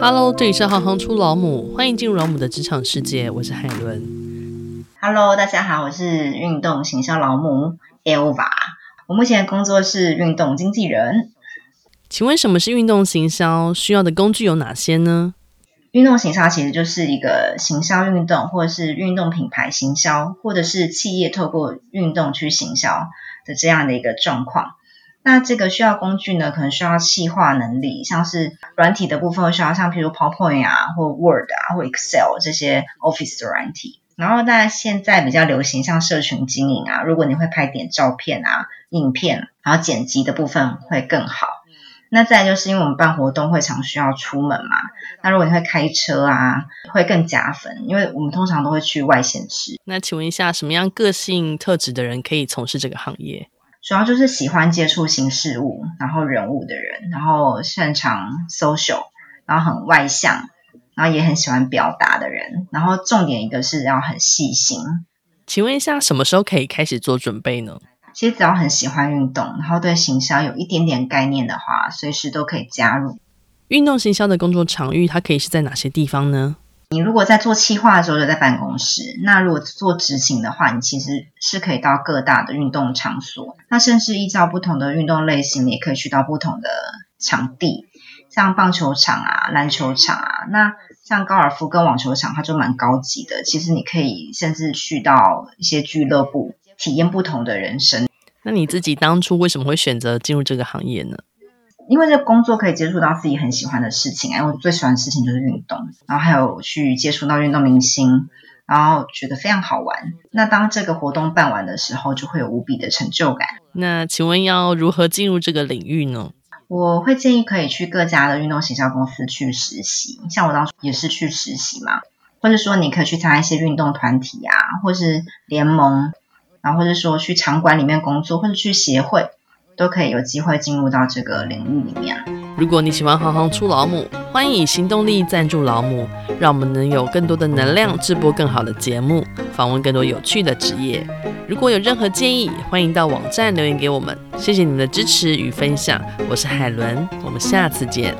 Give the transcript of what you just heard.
Hello，这里是行行出老母，欢迎进入老母的职场世界，我是海伦。Hello，大家好，我是运动行销老母 Elva，我目前的工作是运动经纪人。请问什么是运动行销？需要的工具有哪些呢？运动行销其实就是一个行销运动，或者是运动品牌行销，或者是企业透过运动去行销的这样的一个状况。那这个需要工具呢，可能需要细化能力，像是软体的部分需要像譬如 PowerPoint 啊，或 Word 啊，或 Excel 这些 Office 的软体。然后，大家现在比较流行像社群经营啊，如果你会拍点照片啊、影片，然后剪辑的部分会更好。那再来就是因为我们办活动会常需要出门嘛，那如果你会开车啊，会更加分，因为我们通常都会去外县市。那请问一下，什么样个性特质的人可以从事这个行业？主要就是喜欢接触新事物，然后人物的人，然后擅长 social，然后很外向，然后也很喜欢表达的人，然后重点一个是要很细心。请问一下，什么时候可以开始做准备呢？其实只要很喜欢运动，然后对行销有一点点概念的话，随时都可以加入。运动行销的工作场域，它可以是在哪些地方呢？你如果在做企划的时候就在办公室，那如果做执行的话，你其实是可以到各大的运动场所。那甚至依照不同的运动类型，你也可以去到不同的场地，像棒球场啊、篮球场啊。那像高尔夫跟网球场，它就蛮高级的。其实你可以甚至去到一些俱乐部，体验不同的人生。那你自己当初为什么会选择进入这个行业呢？因为这工作可以接触到自己很喜欢的事情，哎我最喜欢的事情就是运动，然后还有去接触到运动明星，然后觉得非常好玩。那当这个活动办完的时候，就会有无比的成就感。那请问要如何进入这个领域呢？我会建议可以去各家的运动行销公司去实习，像我当初也是去实习嘛，或者说你可以去参加一些运动团体啊，或是联盟，然后或者说去场馆里面工作，或者去协会。都可以有机会进入到这个领域里面。如果你喜欢行行出老母，欢迎以行动力赞助老母，让我们能有更多的能量制播更好的节目，访问更多有趣的职业。如果有任何建议，欢迎到网站留言给我们。谢谢你们的支持与分享，我是海伦，我们下次见。